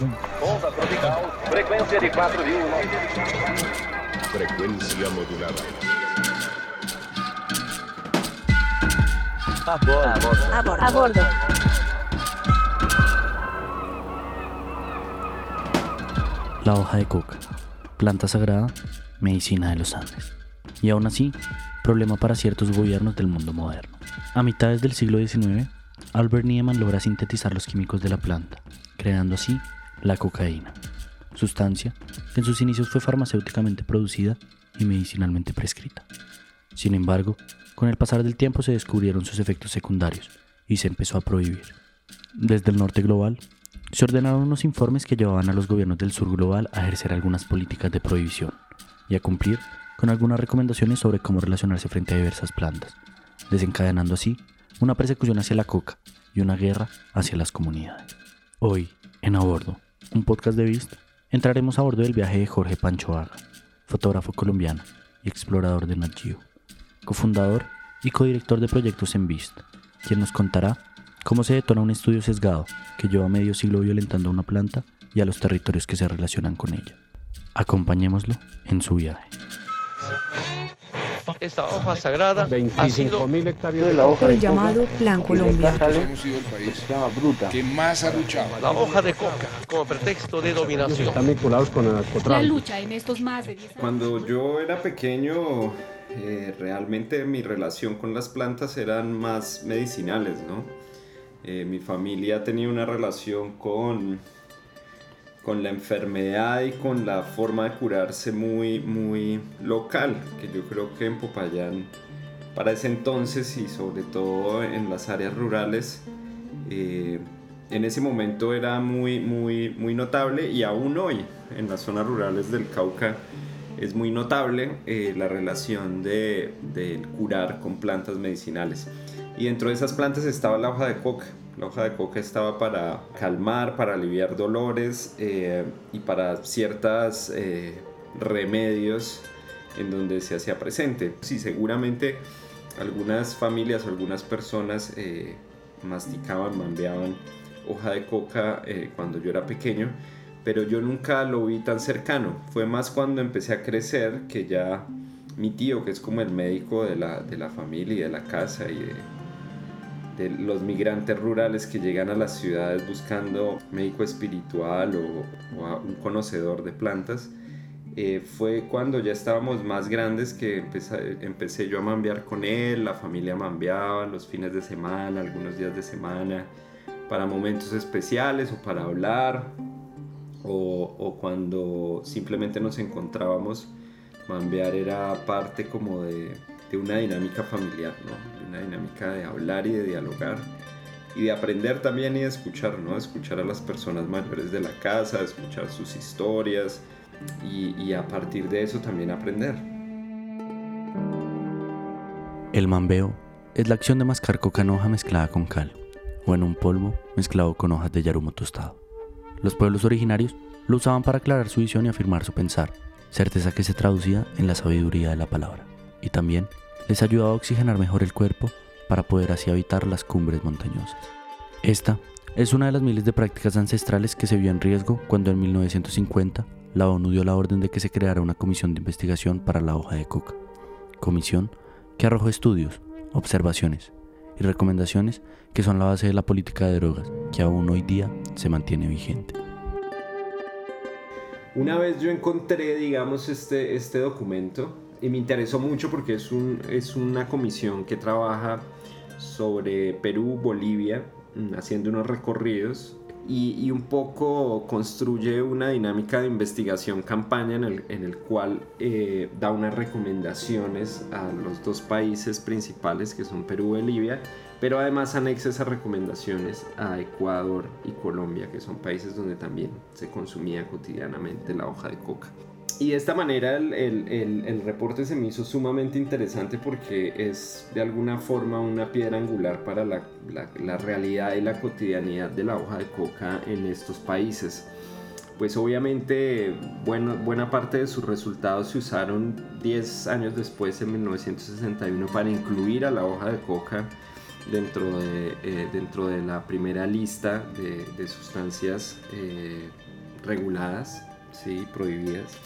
Onda tropical, frecuencia de 4000. Frecuencia modulada. A bordo. A bordo. A bordo. La hoja de coca, planta sagrada, medicina de los Andes. Y aún así, problema para ciertos gobiernos del mundo moderno. A mitades del siglo XIX, Albert Niemann logra sintetizar los químicos de la planta, creando así la cocaína, sustancia que en sus inicios fue farmacéuticamente producida y medicinalmente prescrita. Sin embargo, con el pasar del tiempo se descubrieron sus efectos secundarios y se empezó a prohibir. Desde el norte global, se ordenaron unos informes que llevaban a los gobiernos del sur global a ejercer algunas políticas de prohibición y a cumplir con algunas recomendaciones sobre cómo relacionarse frente a diversas plantas, desencadenando así una persecución hacia la coca y una guerra hacia las comunidades. Hoy, en A Bordo, un podcast de Vist, entraremos a bordo del viaje de Jorge Pancho Haga, fotógrafo colombiano y explorador de Nat cofundador y codirector de proyectos en Vist, quien nos contará cómo se detona un estudio sesgado que lleva medio siglo violentando a una planta y a los territorios que se relacionan con ella. Acompañémoslo en su viaje. Esta hoja sagrada ha sido 25.000 hectáreas de la hoja El de coca llamado Plan Colombia. Hemos sido el país bruta. que más ha luchado. la hoja de coca como pretexto de dominación. están vinculados con el La lucha en estos más de 10 años. Cuando yo era pequeño, eh, realmente mi relación con las plantas eran más medicinales, ¿no? Eh, mi familia tenía una relación con, con la enfermedad y con la forma de curarse muy, muy local, que yo creo que en Popayán, para ese entonces y sobre todo en las áreas rurales, eh, en ese momento era muy, muy, muy notable y aún hoy en las zonas rurales del Cauca es muy notable eh, la relación de, del curar con plantas medicinales. Y dentro de esas plantas estaba la hoja de coca. La hoja de coca estaba para calmar, para aliviar dolores eh, y para ciertos remedios en donde se hacía presente. Sí, seguramente algunas familias algunas personas eh, masticaban, mambeaban hoja de coca eh, cuando yo era pequeño, pero yo nunca lo vi tan cercano. Fue más cuando empecé a crecer que ya mi tío, que es como el médico de la, de la familia y de la casa y de, los migrantes rurales que llegan a las ciudades buscando médico espiritual o, o un conocedor de plantas, eh, fue cuando ya estábamos más grandes que empecé, empecé yo a mambear con él, la familia mambeaba los fines de semana, algunos días de semana, para momentos especiales o para hablar, o, cuando simplemente nos encontrábamos, mambear era parte como de, una dinámica familiar, ¿no? una dinámica de hablar y de dialogar y de aprender también y de escuchar, ¿no? escuchar a las personas mayores de la casa, escuchar sus historias y, a partir de eso también aprender. El mambeo es la acción de mascar coca en mezclada con cal, o en un polvo mezclado con hojas de yarumo tostado. Los pueblos originarios lo usaban para aclarar su visión y afirmar su pensar, certeza que se traducía en la sabiduría de la palabra, y también les ayudaba a oxigenar mejor el cuerpo para poder así habitar las cumbres montañosas. Esta es una de las miles de prácticas ancestrales que se vio en riesgo cuando en 1950 la ONU dio la orden de que se creara una comisión de investigación para la hoja de coca. Comisión que arrojó estudios, observaciones y recomendaciones que son la base de la política de drogas que aún hoy día se mantiene vigente. Una vez yo encontré, digamos, este, este documento y me interesó mucho porque es, un, es una comisión que trabaja sobre Perú, Bolivia, mm, haciendo unos recorridos y, un poco construye una dinámica de investigación campaña en el, en el cual eh, da unas recomendaciones a los dos países principales que son Perú y Bolivia, pero además anexa esas recomendaciones a Ecuador y Colombia, que son países donde también se consumía cotidianamente la hoja de coca. Y de esta manera el, el, el, el, reporte se me hizo sumamente interesante porque es de alguna forma una piedra angular para la, la, la, realidad y la cotidianidad de la hoja de coca en estos países. Pues obviamente bueno, buena parte de sus resultados se usaron 10 años después, en 1961, para incluir a la hoja de coca dentro de, eh, dentro de la primera lista de, de sustancias eh, reguladas, ¿sí? prohibidas,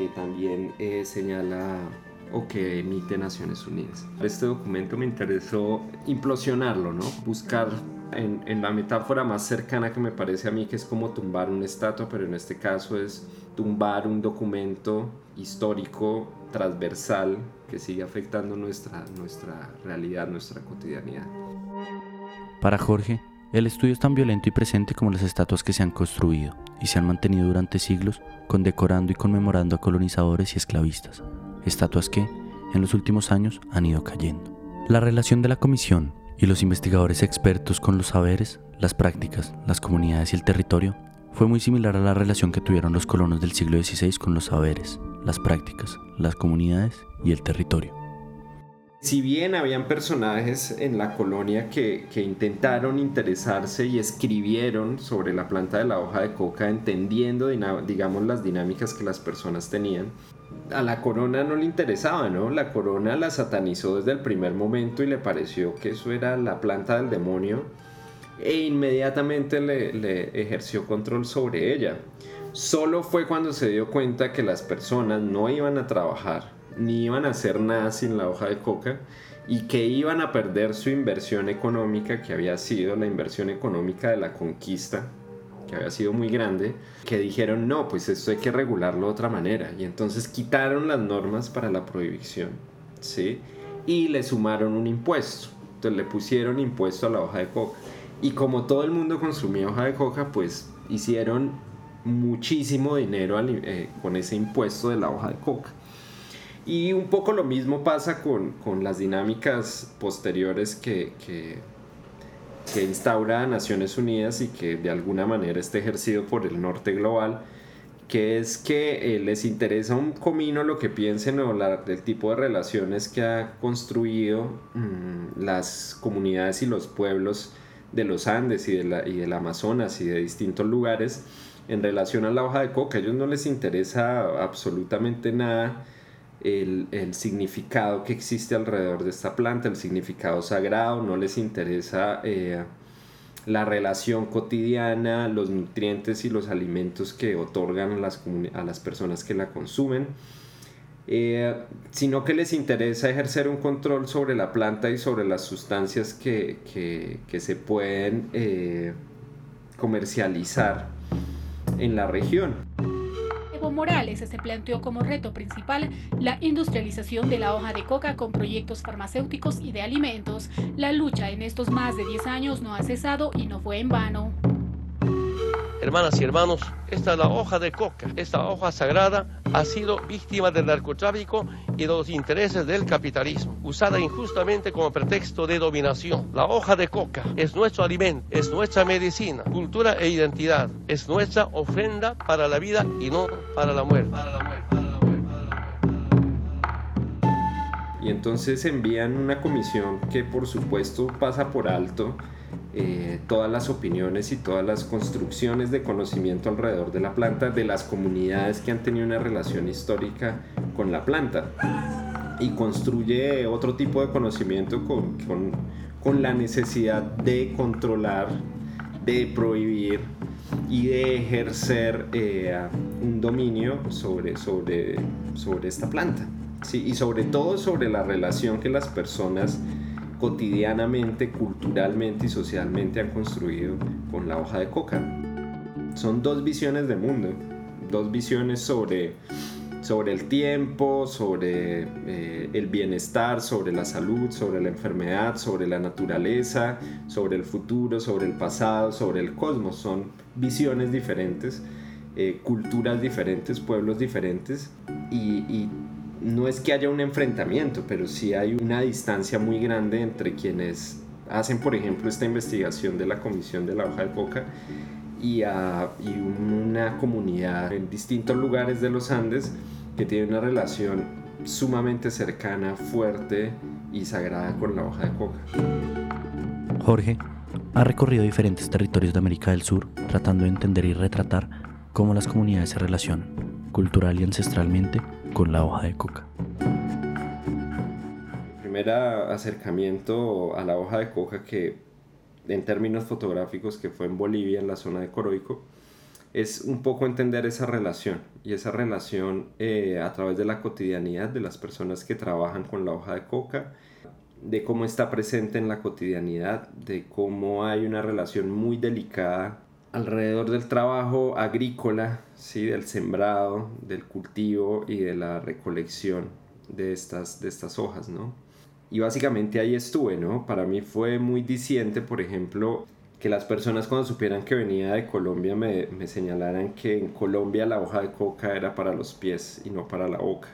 que también eh, señala o que emite Naciones Unidas. Este documento me interesó implosionarlo, ¿no? buscar en, en, la metáfora más cercana que me parece a mí, que es como tumbar una estatua, pero en este caso es tumbar un documento histórico transversal que sigue afectando nuestra, nuestra realidad, nuestra cotidianidad. Para Jorge, el estudio es tan violento y presente como las estatuas que se han construido y se han mantenido durante siglos condecorando y conmemorando a colonizadores y esclavistas, estatuas que, en los últimos años, han ido cayendo. La relación de la comisión y los investigadores expertos con los saberes, las prácticas, las comunidades y el territorio fue muy similar a la relación que tuvieron los colonos del siglo XVI con los saberes, las prácticas, las comunidades y el territorio. Si bien habían personajes en la colonia que, que, intentaron interesarse y escribieron sobre la planta de la hoja de coca, entendiendo, digamos, las dinámicas que las personas tenían, a la corona no le interesaba, ¿no? La corona la satanizó desde el primer momento y le pareció que eso era la planta del demonio e inmediatamente le, le ejerció control sobre ella. Solo fue cuando se dio cuenta que las personas no iban a trabajar ni iban a hacer nada sin la hoja de coca y que iban a perder su inversión económica que había sido la inversión económica de la conquista que había sido muy grande, que dijeron no, pues esto hay que regularlo de otra manera y entonces quitaron las normas para la prohibición, ¿sí? Y le sumaron un impuesto, entonces le pusieron impuesto a la hoja de coca y como todo el mundo consumía hoja de coca, pues hicieron muchísimo dinero eh, con ese impuesto de la hoja de coca. Y un poco lo mismo pasa con, con las dinámicas posteriores que, que, que, instaura Naciones Unidas y que de alguna manera está ejercido por el norte global, que es que eh, les interesa un comino lo que piensen o la, el tipo de relaciones que ha construido mmm, las comunidades y los pueblos de los Andes y, de la, y del Amazonas y de distintos lugares en relación a la hoja de coca. A ellos no les interesa absolutamente nada el, el, significado que existe alrededor de esta planta, el significado sagrado, no les interesa eh, la relación cotidiana, los nutrientes y los alimentos que otorgan a las, a las personas que la consumen, eh, sino que les interesa ejercer un control sobre la planta y sobre las sustancias que, que, que se pueden eh, comercializar en la región. Morales se planteó como reto principal la industrialización de la hoja de coca con proyectos farmacéuticos y de alimentos. La lucha en estos más de 10 años no ha cesado y no fue en vano. Hermanas y hermanos, esta es la hoja de coca. Esta hoja sagrada ha sido víctima del narcotráfico y de los intereses del capitalismo, usada injustamente como pretexto de dominación. La hoja de coca es nuestro alimento, es nuestra medicina, cultura e identidad, es nuestra ofrenda para la vida y no para la muerte. Para la muerte. Y entonces envían una comisión que por supuesto pasa por alto eh, todas las opiniones y todas las construcciones de conocimiento alrededor de la planta de las comunidades que han tenido una relación histórica con la planta y construye otro tipo de conocimiento con, con, con la necesidad de controlar, de prohibir y de ejercer eh, un dominio sobre, sobre, sobre esta planta. Sí, y sobre todo sobre la relación que las personas cotidianamente, culturalmente y socialmente han construido con la hoja de coca. Son dos visiones de mundo, dos visiones sobre, sobre el tiempo, sobre eh, el bienestar, sobre la salud, sobre la enfermedad, sobre la naturaleza, sobre el futuro, sobre el pasado, sobre el cosmos. Son visiones diferentes, eh, culturas diferentes, pueblos diferentes y, y no es que haya un enfrentamiento, pero sí hay una distancia muy grande entre quienes hacen, por ejemplo, esta investigación de la Comisión de la Hoja de Coca y, a, y una comunidad en distintos lugares de los Andes que tiene una relación sumamente cercana, fuerte y sagrada con la hoja de coca. Jorge ha recorrido diferentes territorios de América del Sur tratando de entender y retratar cómo las comunidades se relacionan, cultural y ancestralmente, con la hoja de coca. Primer acercamiento a la hoja de coca que en términos fotográficos que fue en Bolivia, en la zona de Coroico, es un poco entender esa relación y esa relación eh, a través de la cotidianidad de las personas que trabajan con la hoja de coca, de cómo está presente en la cotidianidad, de cómo hay una relación muy delicada alrededor del trabajo agrícola, ¿sí? del sembrado, del cultivo y de la recolección de estas, de estas hojas, ¿no? Y básicamente ahí estuve, ¿no? Para mí fue muy diciente, por ejemplo, que las personas cuando supieran que venía de Colombia me, me, señalaran que en Colombia la hoja de coca era para los pies y no para la boca.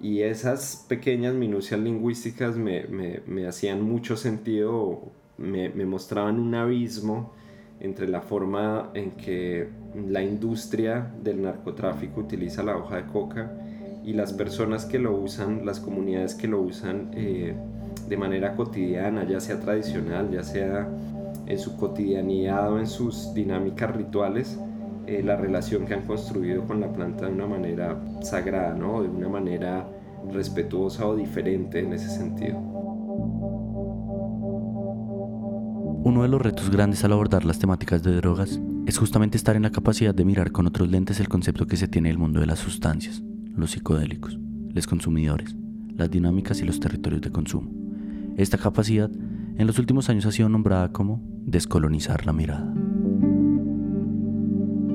Y esas pequeñas minucias lingüísticas me, me, me hacían mucho sentido, me, mostraban un abismo entre la forma en que la industria del narcotráfico utiliza la hoja de coca y las personas que lo usan, las comunidades que lo usan eh, de manera cotidiana, ya sea tradicional, ya sea en su cotidianidad o en sus dinámicas rituales, eh, la relación que han construido con la planta de una manera sagrada, ¿no? de una manera respetuosa o diferente en ese sentido. Uno de los retos grandes al abordar las temáticas de drogas es justamente estar en la capacidad de mirar con otros lentes el concepto que se tiene del mundo de las sustancias, los psicodélicos, los consumidores, las dinámicas y los territorios de consumo. Esta capacidad en los últimos años ha sido nombrada como descolonizar la mirada.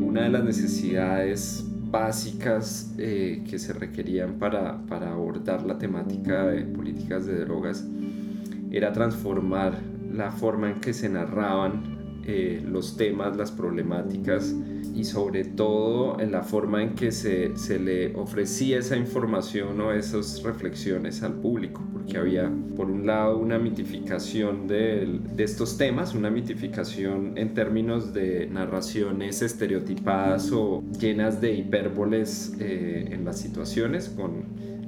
Una de las necesidades básicas eh, que se requerían para, para abordar la temática de políticas de drogas era transformar la forma en que se narraban eh, los temas, las problemáticas y sobre todo en la forma en que se, se, le ofrecía esa información o esas reflexiones al público, porque había por un lado una mitificación de, estos temas, una mitificación en términos de narraciones estereotipadas o llenas de hipérboles eh, en las situaciones, con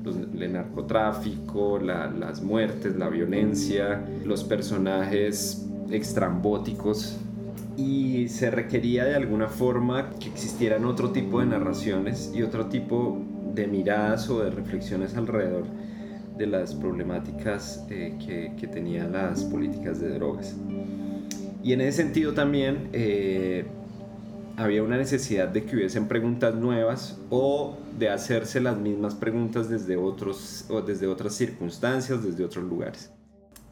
el narcotráfico, las muertes, la violencia, los personajes extrambóticos y se requería de alguna forma que existieran otro tipo de narraciones y otro tipo de miradas o de reflexiones alrededor de las problemáticas eh, que, que, tenían las políticas de drogas. Y en ese sentido también eh, había una necesidad de que hubiesen preguntas nuevas o de hacerse las mismas preguntas desde, otros, o desde otras circunstancias, desde otros lugares.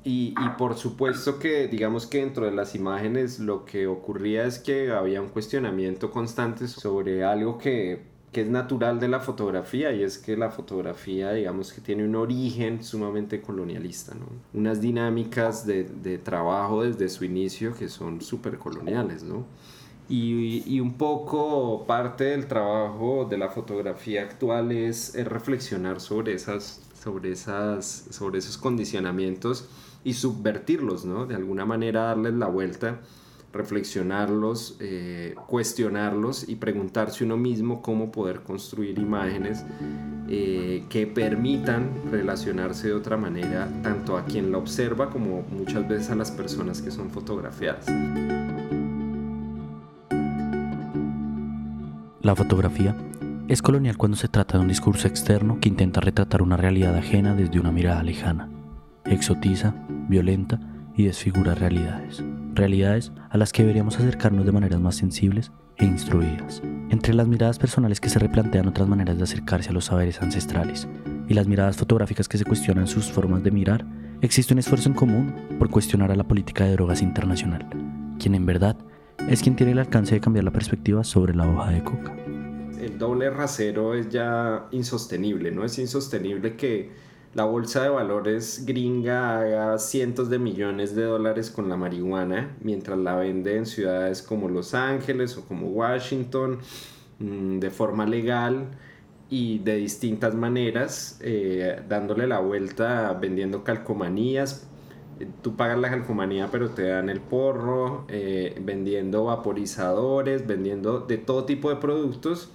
Y, por supuesto que, digamos que dentro de las imágenes lo que ocurría es que había un cuestionamiento constante sobre algo que, que es natural de la fotografía y es que la fotografía, digamos que tiene un origen sumamente colonialista, ¿no? Unas dinámicas de, de trabajo desde su inicio que son súper coloniales, ¿no? Y, y, un poco parte del trabajo de la fotografía actual es, es reflexionar sobre, esas, sobre, esas, sobre esos condicionamientos y subvertirlos, ¿no? De alguna manera darles la vuelta, reflexionarlos, eh, cuestionarlos y preguntarse uno mismo cómo poder construir imágenes eh, que permitan relacionarse de otra manera tanto a quien la observa como muchas veces a las personas que son fotografiadas. La fotografía es colonial cuando se trata de un discurso externo que intenta retratar una realidad ajena desde una mirada lejana exotiza, violenta y desfigura realidades. Realidades a las que deberíamos acercarnos de maneras más sensibles e instruidas. Entre las miradas personales que se replantean otras maneras de acercarse a los saberes ancestrales y las miradas fotográficas que se cuestionan sus formas de mirar, existe un esfuerzo en común por cuestionar a la política de drogas internacional, quien en verdad es quien tiene el alcance de cambiar la perspectiva sobre la hoja de coca. El doble rasero es ya insostenible, ¿no? Es insostenible que la bolsa de valores gringa haga cientos de millones de dólares con la marihuana, mientras la vende en ciudades como Los Ángeles o como Washington mm, de forma legal y de distintas maneras, eh, dándole la vuelta, vendiendo calcomanías. Tú pagas la calcomanía pero te dan el porro, eh, vendiendo vaporizadores, vendiendo de todo tipo de productos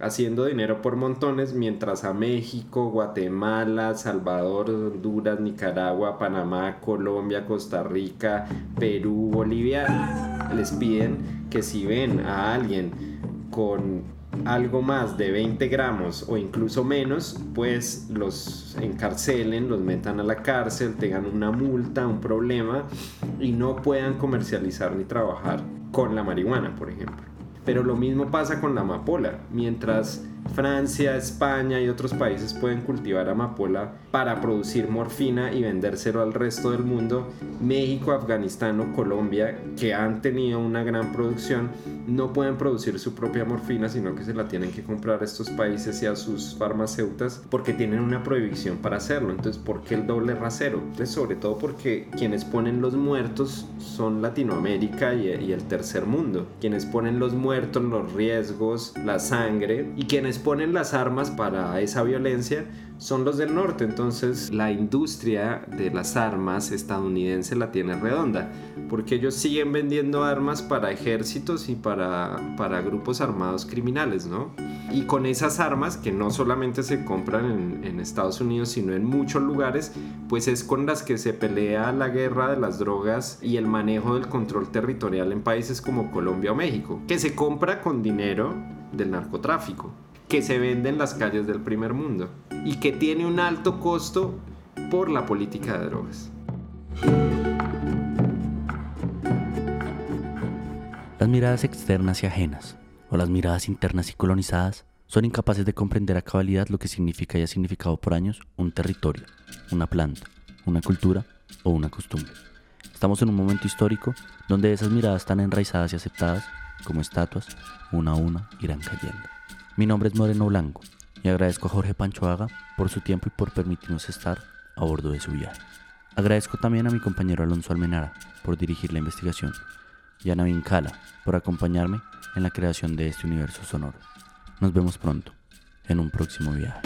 haciendo dinero por montones, mientras a México, Guatemala, Salvador, Honduras, Nicaragua, Panamá, Colombia, Costa Rica, Perú, Bolivia, les piden que si ven a alguien con algo más de 20 gramos o incluso menos, pues los encarcelen, los metan a la cárcel, tengan una multa, un problema y no puedan comercializar ni trabajar con la marihuana, por ejemplo. Pero lo mismo pasa con la amapola. Mientras Francia, España y otros países pueden cultivar amapola para producir morfina y vendérselo al resto del mundo, México, Afganistán o Colombia, que han tenido una gran producción, no pueden producir su propia morfina, sino que se la tienen que comprar a estos países y a sus farmacéuticas porque tienen una prohibición para hacerlo. Entonces, ¿por qué el doble rasero? Pues sobre todo porque quienes ponen los muertos son Latinoamérica y el tercer mundo. Quienes ponen los muertos, los riesgos, la sangre y quienes ponen las armas para esa violencia son los del norte. Entonces la industria de las armas estadounidense la tiene redonda, porque ellos siguen vendiendo armas para ejércitos y para, para grupos armados criminales, ¿no? Y con esas armas, que no solamente se compran en, en Estados Unidos, sino en muchos lugares, pues es con las que se pelea la guerra de las drogas y el manejo del control territorial en países como Colombia o México, que se compra con dinero del narcotráfico que se vende en las calles del primer mundo y que tiene un alto costo por la política de drogas. Las miradas externas y ajenas, o las miradas internas y colonizadas, son incapaces de comprender a cabalidad lo que significa y ha significado por años un territorio, una planta, una cultura o una costumbre. Estamos en un momento histórico donde esas miradas tan enraizadas y aceptadas, como estatuas, una a una irán cayendo. Mi nombre es Moreno Blanco y agradezco a Jorge Panchoaga por su tiempo y por permitirnos estar a bordo de su viaje. Agradezco también a mi compañero Alonso Almenara por dirigir la investigación y a Navin Kala por acompañarme en la creación de este universo sonoro. Nos vemos pronto en un próximo viaje.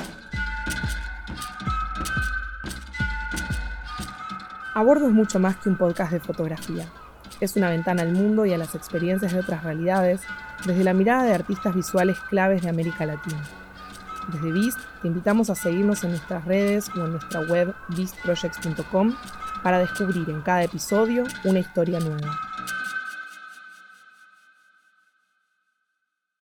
A bordo es mucho más que un podcast de fotografía. Es una ventana al mundo y a las experiencias de otras realidades desde la mirada de artistas visuales claves de América Latina. Desde Beast te invitamos a seguirnos en nuestras redes o en nuestra web beastprojects.com para descubrir en cada episodio una historia nueva.